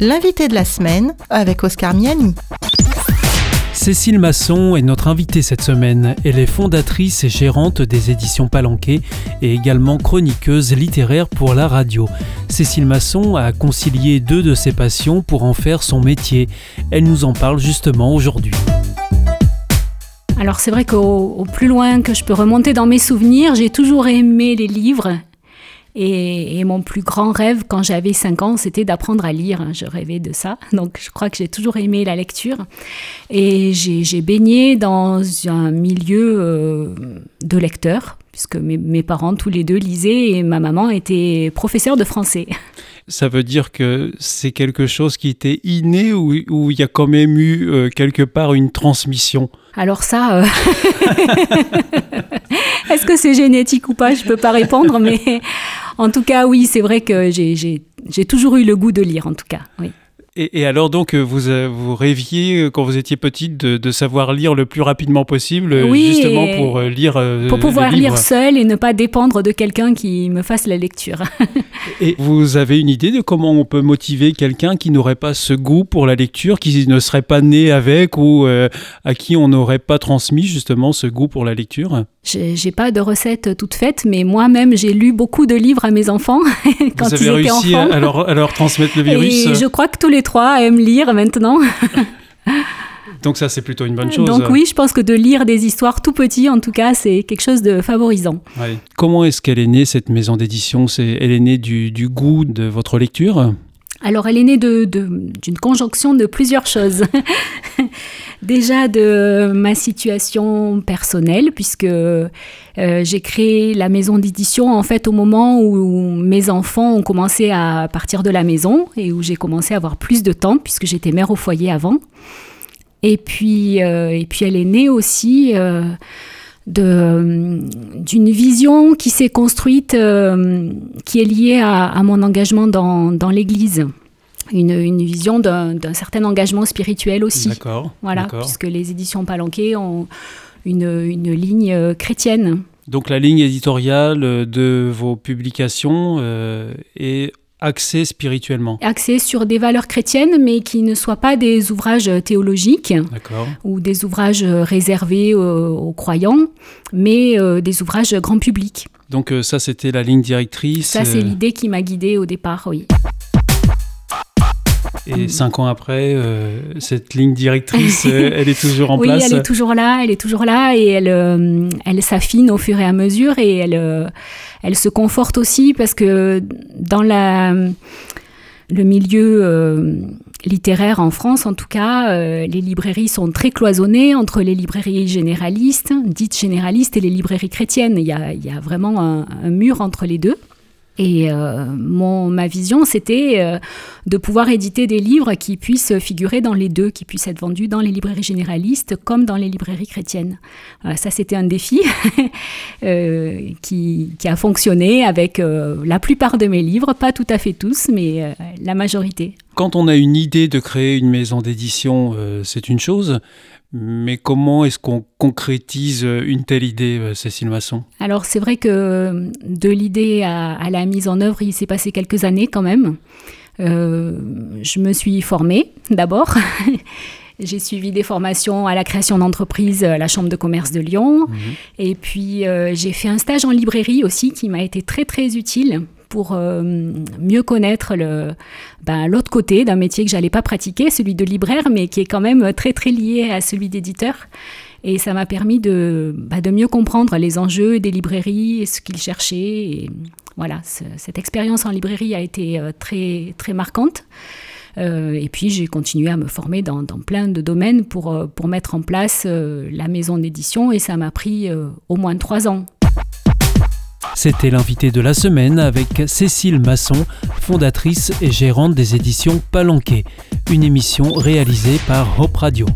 l'invité de la semaine avec Oscar Miani. Cécile Masson est notre invitée cette semaine. Elle est fondatrice et gérante des éditions Palanquet et également chroniqueuse littéraire pour la radio. Cécile Masson a concilié deux de ses passions pour en faire son métier. Elle nous en parle justement aujourd'hui. Alors c'est vrai qu'au plus loin que je peux remonter dans mes souvenirs, j'ai toujours aimé les livres et, mon plus grand rêve quand j'avais 5 ans, c'était d'apprendre à lire. Je rêvais de ça. Donc je crois que j'ai toujours aimé la lecture. Et j'ai baigné dans un milieu euh, de lecteurs, puisque mes, mes, parents tous les deux lisaient et ma maman était professeure de français. Ça veut dire que c'est quelque chose qui était inné ou, il y a quand même eu euh, quelque part une transmission? Alors ça, euh, est-ce que c'est génétique ou pas? Je ne peux pas répondre, mais en tout cas, oui, c'est vrai que j'ai toujours eu le goût de lire, en tout cas. Oui. Et, alors donc vous, euh, vous rêviez euh, quand vous étiez petite de, savoir lire le plus rapidement possible, justement pour lire. pour pouvoir lire seul et ne pas dépendre de quelqu'un qui me fasse la lecture. et vous avez une idée de comment on peut motiver quelqu'un qui n'aurait pas ce goût pour la lecture, qui ne serait pas né avec ou à qui on n'aurait pas transmis justement ce goût pour la lecture? J'ai pas de recette toute faite, mais moi-même, j'ai lu beaucoup de livres à mes enfants quand Vous avez ils réussi étaient enfants. À, leur, à leur transmettre le virus Et je crois que tous les trois aiment lire maintenant. Donc ça, c'est plutôt une bonne chose. Donc oui, je pense que de lire des histoires tout petits, en tout cas, c'est quelque chose de favorisant. Comment est-ce qu'elle est née, cette maison d'édition? Elle est née du, du goût de votre lecture? Alors, elle est née d'une conjonction de plusieurs choses. Déjà de ma situation personnelle, puisque euh, j'ai créé la maison d'édition en fait au moment où mes enfants ont commencé à partir de la maison et où j'ai commencé à avoir plus de temps, puisque j'étais mère au foyer avant. Et puis, euh, elle est née aussi euh, d'une vision qui s'est construite, euh, qui est liée à, mon engagement dans, dans l'Église. Une, une, vision d'un certain engagement spirituel aussi. D'accord. Voilà, puisque les éditions Palanquet ont une, une ligne euh, chrétienne. Donc la ligne éditoriale de vos publications euh, est axé spirituellement Axé sur des valeurs chrétiennes, mais qui ne soient pas des ouvrages théologiques ou des ouvrages réservés aux, croyants, mais euh, des ouvrages grand public. Donc euh, ça, c'était la ligne directrice Ça, c'est euh, l'idée qui m'a guidée au départ, oui. Et cinq ans après, cette ligne directrice, elle est toujours en place Oui, elle est toujours là, elle est toujours là et elle, elle s'affine au fur et à mesure et elle elle se conforte aussi parce que dans la, le milieu euh, littéraire en France, en tout cas, euh, les librairies sont très cloisonnées entre les librairies généralistes, dites généralistes, et les librairies chrétiennes. Il y a, il y a vraiment un, mur entre les deux. Et euh, mon, ma vision, c'était euh, de pouvoir éditer des livres qui puissent figurer dans les deux, qui puissent être vendus dans les librairies généralistes comme dans les librairies chrétiennes. ça, c'était un défi euh, qui, qui, a fonctionné avec la plupart de mes livres, pas tout à fait tous, mais la majorité. Quand on a une idée de créer une maison d'édition, c'est une chose, mais comment est-ce qu'on concrétise une telle idée, euh, Cécile Masson? Alors c'est vrai que de l'idée à, la mise en œuvre, il s'est passé quelques années quand même. Euh, je me suis formée d'abord. J'ai suivi des formations à la création d'entreprise à la Chambre de commerce de Lyon. Mhm. Et puis euh, j'ai fait un stage en librairie aussi qui m'a été très très utile pour euh, mieux connaître le, ben, l'autre côté d'un métier que j'allais pas pratiquer, celui de libraire, mais qui est quand même très très lié à celui d'éditeur. Et ça m'a permis de, ben, de mieux comprendre les enjeux des librairies et ce qu'ils cherchaient. Et voilà, cette expérience en librairie a été euh, très très marquante. Euh, et puis j'ai continué à me former dans, plein de domaines pour, pour mettre en place la maison d'édition et ça m'a pris au moins trois ans c'était l'invité de la semaine avec Cécile Masson, fondatrice et gérante des éditions Palanquet, une émission réalisée par Hope Radio.